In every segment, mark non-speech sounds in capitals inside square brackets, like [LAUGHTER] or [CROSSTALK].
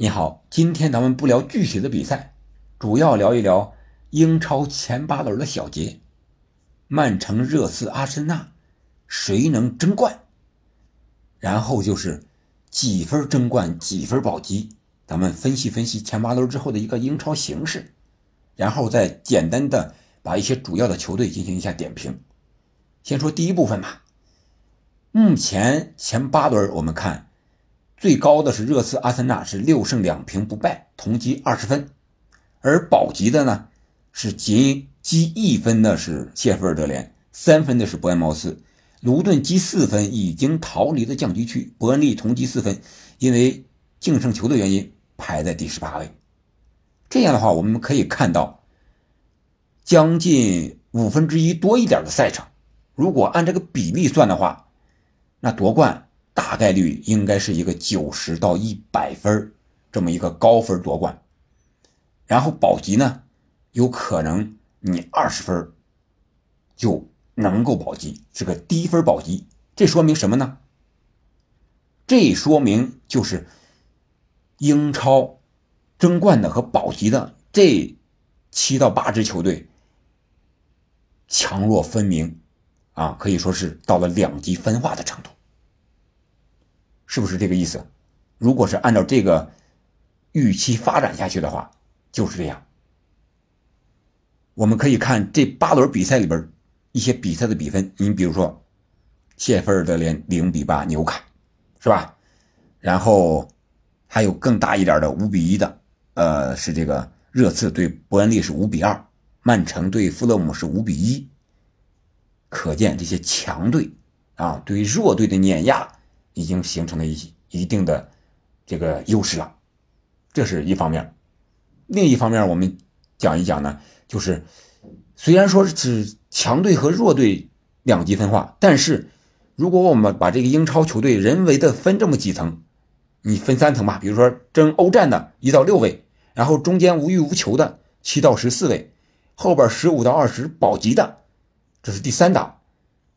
你好，今天咱们不聊具体的比赛，主要聊一聊英超前八轮的小结。曼城、热刺、阿森纳，谁能争冠？然后就是几分争冠，几分保级。咱们分析分析前八轮之后的一个英超形势，然后再简单的把一些主要的球队进行一下点评。先说第一部分吧。目前前八轮我们看。最高的是热刺、阿森纳是六胜两平不败，同积二十分，而保级的呢是仅积一分的是谢菲尔德联，三分的是伯恩茅斯，卢顿积四分已经逃离了降级区，伯恩利同积四分，因为净胜球的原因排在第十八位。这样的话，我们可以看到将近五分之一多一点的赛程，如果按这个比例算的话，那夺冠。大概率应该是一个九十到一百分这么一个高分夺冠，然后保级呢，有可能你二十分就能够保级，是个低分保级。这说明什么呢？这说明就是英超争冠的和保级的这七到八支球队强弱分明啊，可以说是到了两极分化的程度。是不是这个意思？如果是按照这个预期发展下去的话，就是这样。我们可以看这八轮比赛里边一些比赛的比分，你比如说谢菲尔德联零比八纽卡，是吧？然后还有更大一点的五比一的，呃，是这个热刺对伯恩利是五比二，曼城对富勒姆是五比一。可见这些强队啊对弱队的碾压。已经形成了一一定的这个优势了，这是一方面。另一方面，我们讲一讲呢，就是虽然说是强队和弱队两极分化，但是如果我们把这个英超球队人为的分这么几层，你分三层吧，比如说争欧战的一到六位，然后中间无欲无求的七到十四位，后边十五到二十保级的，这是第三档。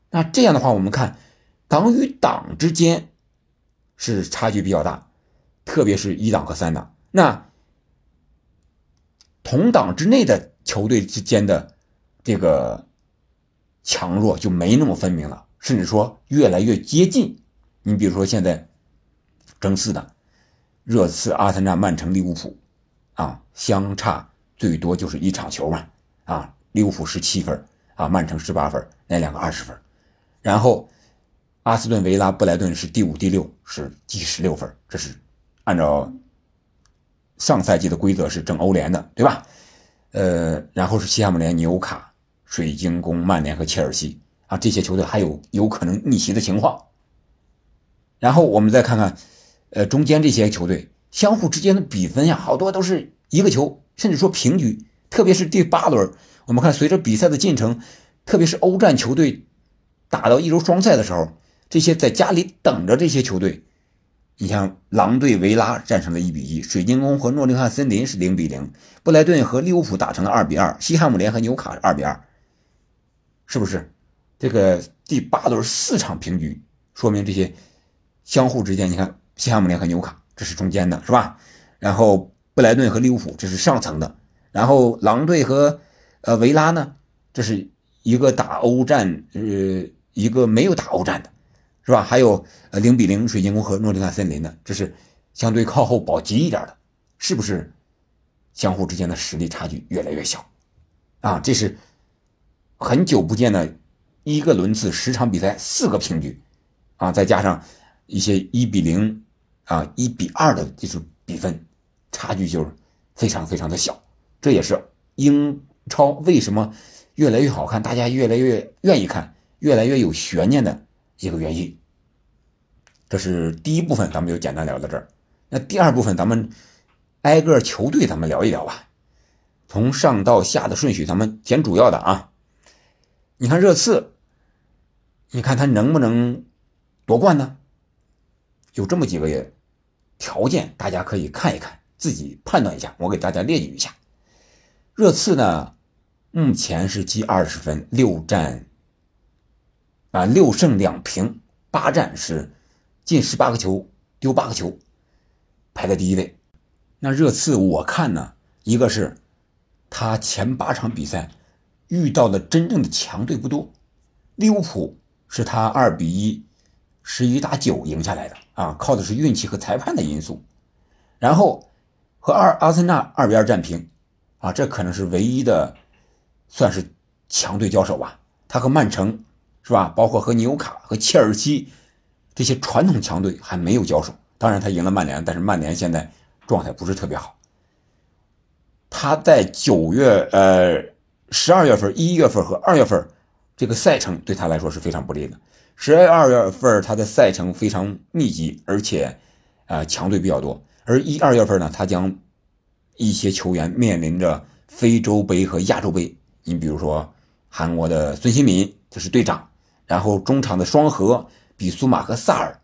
那这样的话，我们看党与党之间。是差距比较大，特别是一档和三档。那同党之内的球队之间的这个强弱就没那么分明了，甚至说越来越接近。你比如说现在争四的热刺、阿森纳、曼城、利物浦，啊，相差最多就是一场球嘛，啊，利物浦十七分，啊，曼城十八分，那两个二十分，然后。阿斯顿维拉、布莱顿是第五、第六，是积十六分。这是按照上赛季的规则是争欧联的，对吧？呃，然后是西汉姆联、纽卡、水晶宫、曼联和切尔西啊，这些球队还有有可能逆袭的情况。然后我们再看看，呃，中间这些球队相互之间的比分呀，好多都是一个球，甚至说平局。特别是第八轮，我们看随着比赛的进程，特别是欧战球队打到一周双赛的时候。这些在家里等着这些球队，你像狼队维拉战成了一比一，水晶宫和诺丁汉森林是零比零，布莱顿和利物浦打成了二比二，西汉姆联和纽卡二比二，是不是？这个第八轮四场平局，说明这些相互之间，你看西汉姆联和纽卡这是中间的，是吧？然后布莱顿和利物浦这是上层的，然后狼队和呃维拉呢，这是一个打欧战，呃，一个没有打欧战的。是吧？还有呃零比零水晶宫和诺丁汉森林的，这是相对靠后保级一点的，是不是？相互之间的实力差距越来越小，啊，这是很久不见的一个轮次十场比赛四个平局，啊，再加上一些一比零啊一比二的这种比分，差距就是非常非常的小。这也是英超为什么越来越好看，大家越来越愿意看，越来越有悬念的。一个原因，这是第一部分，咱们就简单聊到这儿。那第二部分，咱们挨个球队咱们聊一聊吧，从上到下的顺序，咱们捡主要的啊。你看热刺，你看他能不能夺冠呢？有这么几个条件，大家可以看一看，自己判断一下。我给大家列举一下，热刺呢，目前是积二十分，六战。啊，六胜两平，八战是进十八个球，丢八个球，排在第一位。那热刺我看呢，一个是他前八场比赛遇到的真正的强队不多，利物浦是他二比一、十一打九赢下来的啊，靠的是运气和裁判的因素。然后和二阿森纳二比二战平，啊，这可能是唯一的算是强队交手吧。他和曼城是吧？包括和纽卡和切尔西这些传统强队还没有交手。当然，他赢了曼联，但是曼联现在状态不是特别好。他在九月、呃十二月份、一月份和二月份这个赛程对他来说是非常不利的。十二月份他的赛程非常密集，而且呃强队比较多。而一二月份呢，他将一些球员面临着非洲杯和亚洲杯。你比如说。韩国的孙兴敏这是队长，然后中场的双核比苏马和萨尔，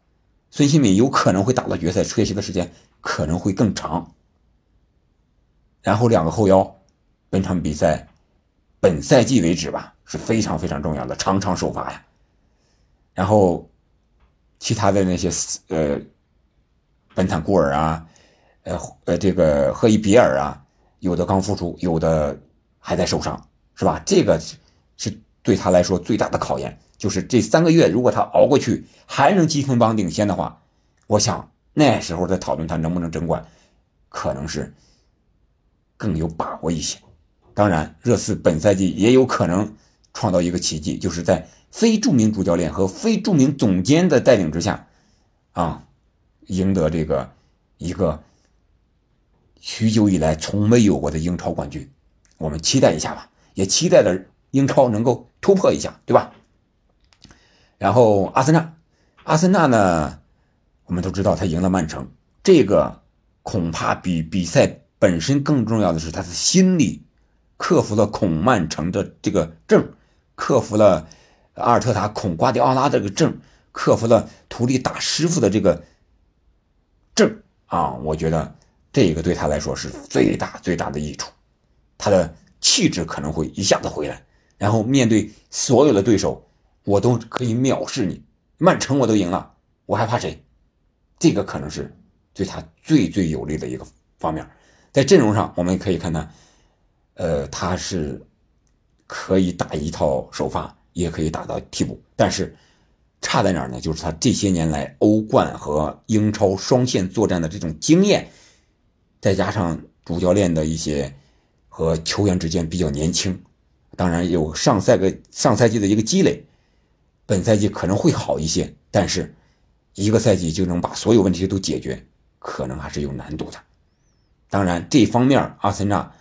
孙兴敏有可能会打到决赛，缺席的时间可能会更长。然后两个后腰，本场比赛，本赛季为止吧是非常非常重要的，场场首发呀。然后其他的那些呃，本坦库尔啊，呃呃这个赫伊比尔啊，有的刚复出，有的还在受伤，是吧？这个。对他来说最大的考验，就是这三个月，如果他熬过去，还能积分榜领先的话，我想那时候再讨论他能不能争冠，可能是更有把握一些。当然，热刺本赛季也有可能创造一个奇迹，就是在非著名主教练和非著名总监的带领之下，啊，赢得这个一个许久以来从没有过的英超冠军。我们期待一下吧，也期待着。英超能够突破一下，对吧？然后阿森纳，阿森纳呢，我们都知道他赢了曼城，这个恐怕比比赛本身更重要的是他的心理，克服了恐曼城的这个症，克服了阿尔特塔恐瓜迪奥拉这个症，克服了图利打师傅的这个症啊！我觉得这个对他来说是最大最大的益处，他的气质可能会一下子回来。然后面对所有的对手，我都可以藐视你。曼城我都赢了，我还怕谁？这个可能是对他最最有利的一个方面。在阵容上，我们可以看到，呃，他是可以打一套首发，也可以打到替补。但是差在哪儿呢？就是他这些年来欧冠和英超双线作战的这种经验，再加上主教练的一些和球员之间比较年轻。当然有上赛个上赛季的一个积累，本赛季可能会好一些，但是一个赛季就能把所有问题都解决，可能还是有难度的。当然，这方面阿森纳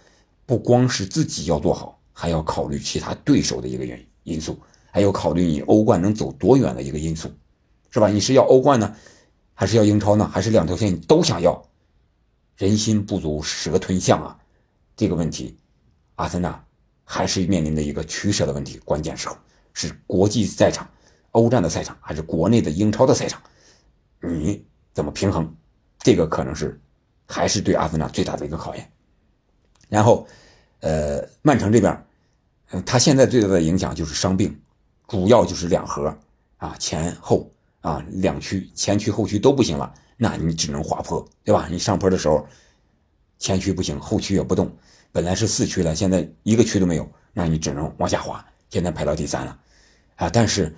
不光是自己要做好，还要考虑其他对手的一个原因素，还要考虑你欧冠能走多远的一个因素，是吧？你是要欧冠呢，还是要英超呢？还是两条线你都想要？人心不足蛇吞象啊，这个问题，阿森纳。还是面临的一个取舍的问题，关键时候是国际赛场、欧战的赛场，还是国内的英超的赛场？你怎么平衡？这个可能是还是对阿森纳最大的一个考验。然后，呃，曼城这边，嗯他现在最大的影响就是伤病，主要就是两核啊，前后啊两区，前区后区都不行了，那你只能滑坡，对吧？你上坡的时候，前区不行，后区也不动。本来是四区了，现在一个区都没有，那你只能往下滑。现在排到第三了，啊！但是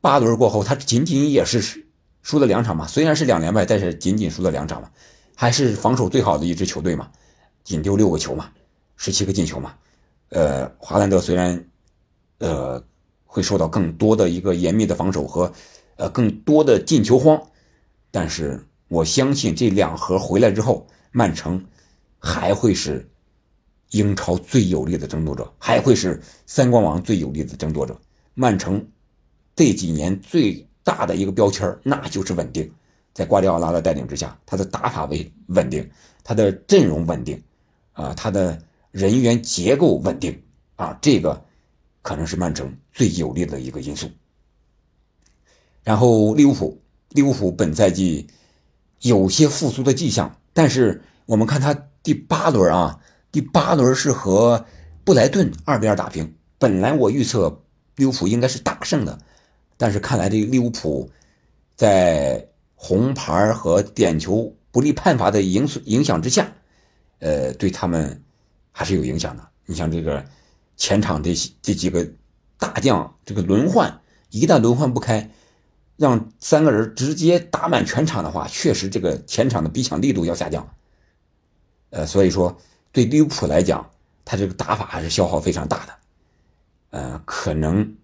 八轮过后，他仅仅也是输了两场嘛，虽然是两连败，但是仅仅输了两场嘛，还是防守最好的一支球队嘛，仅丢六个球嘛，十七个进球嘛。呃，华兰德虽然呃会受到更多的一个严密的防守和呃更多的进球荒，但是我相信这两盒回来之后，曼城还会是。英超最有力的争夺者，还会是三冠王最有力的争夺者。曼城这几年最大的一个标签那就是稳定。在瓜迪奥拉的带领之下，他的打法为稳定，他的阵容稳定，啊，他的人员结构稳定，啊，这个可能是曼城最有利的一个因素。然后利物浦，利物浦本赛季有些复苏的迹象，但是我们看他第八轮啊。第八轮是和布莱顿二比二打平。本来我预测利物浦应该是大胜的，但是看来这个利物浦在红牌和点球不利判罚的影影响之下，呃，对他们还是有影响的。你像这个前场这这几个大将，这个轮换一旦轮换不开，让三个人直接打满全场的话，确实这个前场的逼抢力度要下降。呃，所以说对利物浦来讲，他这个打法还是消耗非常大的。呃，可能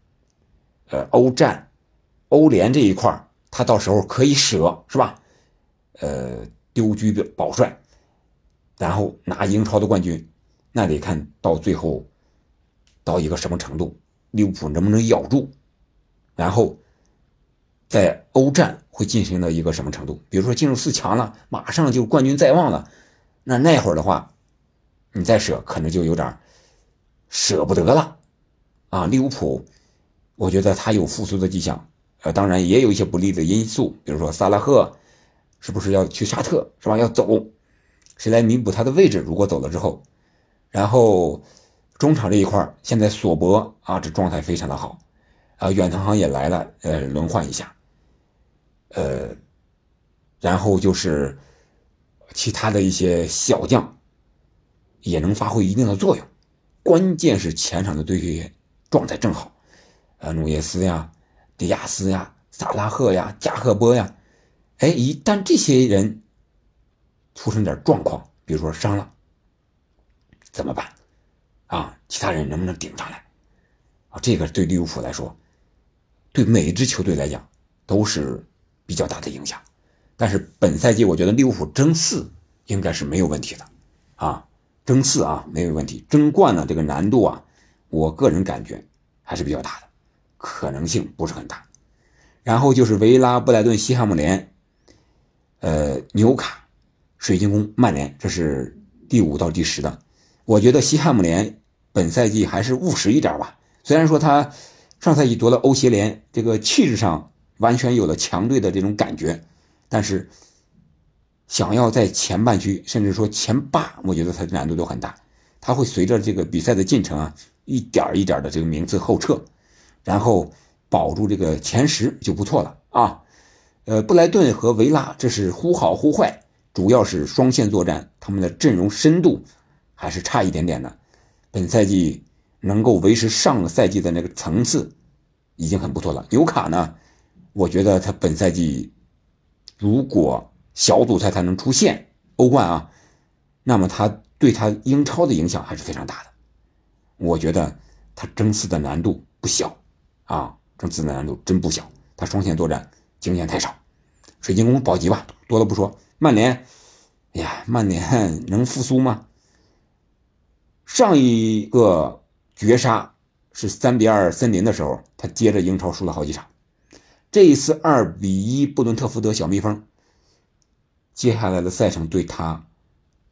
呃欧战、欧联这一块他到时候可以舍，是吧？呃，丢车保帅，然后拿英超的冠军。那得看到最后到一个什么程度，利物浦能不能咬住，然后在欧战会进行到一个什么程度？比如说进入四强了，马上就冠军在望了，那那会儿的话，你再舍可能就有点舍不得了啊！利物浦，我觉得他有复苏的迹象，呃，当然也有一些不利的因素，比如说萨拉赫是不是要去沙特，是吧？要走，谁来弥补他的位置？如果走了之后。然后，中场这一块现在索博啊，这状态非常的好，啊，远藤航也来了，呃，轮换一下，呃，然后就是其他的一些小将也能发挥一定的作用，关键是前场的队员状态正好，呃，努涅斯呀、迪亚斯呀、萨拉赫呀、加赫波呀，哎，一旦这些人出现点状况，比如说伤了。怎么办？啊，其他人能不能顶上来？啊，这个对利物浦来说，对每一支球队来讲都是比较大的影响。但是本赛季我觉得利物浦争四应该是没有问题的，啊，争四啊没有问题。争冠呢这个难度啊，我个人感觉还是比较大的，可能性不是很大。然后就是维拉、布莱顿、西汉姆联，呃，纽卡、水晶宫、曼联，这是第五到第十的。我觉得西汉姆联本赛季还是务实一点吧。虽然说他上赛季夺了欧协联，这个气质上完全有了强队的这种感觉，但是想要在前半区，甚至说前八，我觉得他的难度都很大。他会随着这个比赛的进程啊，一点一点的这个名次后撤，然后保住这个前十就不错了啊。呃，布莱顿和维拉这是忽好忽坏，主要是双线作战，他们的阵容深度。还是差一点点的，本赛季能够维持上个赛季的那个层次，已经很不错了。纽卡呢，我觉得他本赛季如果小组赛才能出现欧冠啊，那么他对他英超的影响还是非常大的。我觉得他争四的难度不小啊，争四的难度真不小。他双线作战经验太少，水晶宫保级吧，多了不说。曼联，哎呀，曼联 [LAUGHS] 能复苏吗？上一个绝杀是三比二森林的时候，他接着英超输了好几场。这一次二比一布伦特福德小蜜蜂，接下来的赛程对他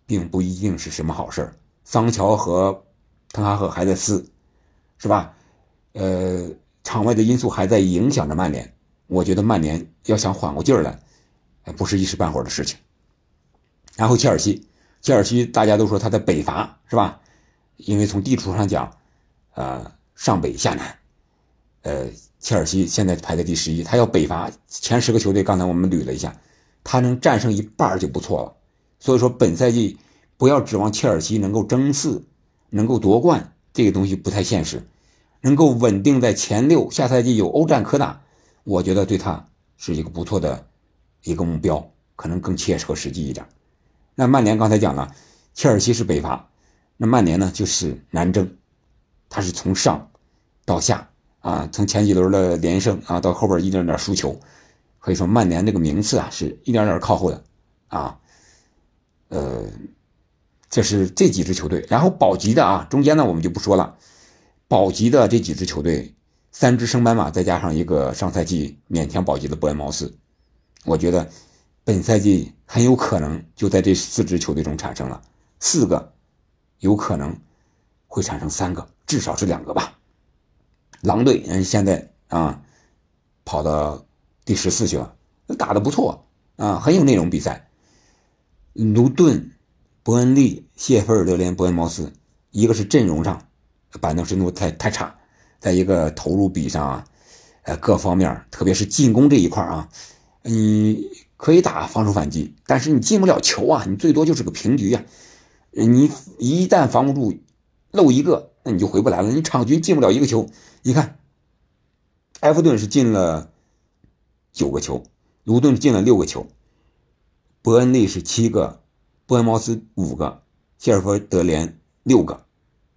并不一定是什么好事桑乔和滕哈赫还在撕，是吧？呃，场外的因素还在影响着曼联。我觉得曼联要想缓过劲儿来，不是一时半会儿的事情。然后切尔西，切尔西大家都说他在北伐，是吧？因为从地图上讲，呃，上北下南，呃，切尔西现在排在第十一，他要北伐前十个球队，刚才我们捋了一下，他能战胜一半就不错了。所以说，本赛季不要指望切尔西能够争四，能够夺冠，这个东西不太现实。能够稳定在前六，下赛季有欧战可打，我觉得对他是一个不错的一个目标，可能更切合实际一点。那曼联刚才讲了，切尔西是北伐。那曼联呢，就是南征，他是从上到下啊，从前几轮的连胜啊，到后边一点点输球，可以说曼联这个名次啊，是一点点靠后的啊。呃，这是这几支球队，然后保级的啊，中间呢我们就不说了，保级的这几支球队，三支升班马，再加上一个上赛季勉强保级的伯恩茅斯，我觉得本赛季很有可能就在这四支球队中产生了四个。有可能会产生三个，至少是两个吧。狼队嗯现在啊跑到第十四去了，打得不错啊，很有内容比赛。卢顿、伯恩利、谢菲尔德联、伯恩茅斯，一个是阵容上板凳深度太太差，在一个投入比上啊，呃各方面，特别是进攻这一块啊，你可以打防守反击，但是你进不了球啊，你最多就是个平局呀。你一旦防不住，漏一个，那你就回不来了。你场均进不了一个球。你看，埃弗顿是进了九个球，卢顿进了六个球，伯恩利是七个，伯恩茅斯五个，谢尔弗德联六个。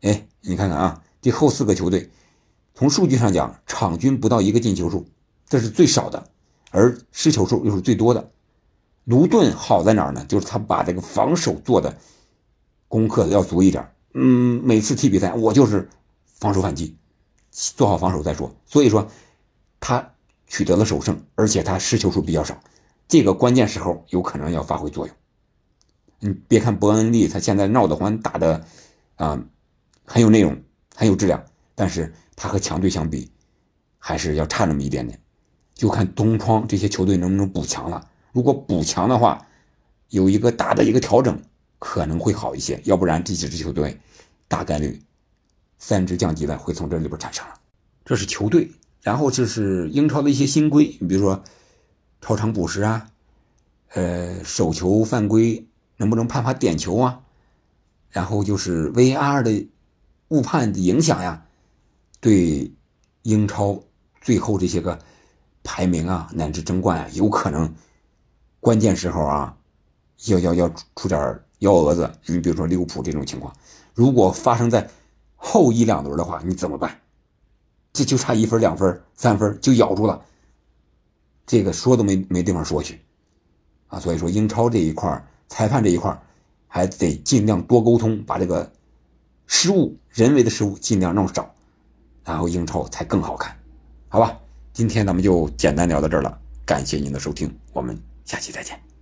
哎，你看看啊，这后四个球队，从数据上讲，场均不到一个进球数，这是最少的，而失球数又是最多的。卢顿好在哪儿呢？就是他把这个防守做的。功课要足一点，嗯，每次踢比赛我就是防守反击，做好防守再说。所以说，他取得了首胜，而且他失球数比较少，这个关键时候有可能要发挥作用。你别看伯恩利他现在闹得欢，打的啊很有内容，很有质量，但是他和强队相比，还是要差那么一点点。就看东窗这些球队能不能补强了。如果补强的话，有一个大的一个调整。可能会好一些，要不然这几支球队大概率三支降级的会从这里边产生了。这是球队，然后这是英超的一些新规，你比如说超长补时啊，呃，手球犯规能不能判罚点球啊？然后就是 VR 的误判的影响呀，对英超最后这些个排名啊乃至争冠啊，有可能关键时候啊，要要要出点幺蛾子，你比如说利物浦这种情况，如果发生在后一两轮的话，你怎么办？这就差一分、两分、三分就咬住了，这个说都没没地方说去啊！所以说英超这一块裁判这一块还得尽量多沟通，把这个失误、人为的失误尽量弄少，然后英超才更好看，好吧？今天咱们就简单聊到这儿了，感谢您的收听，我们下期再见。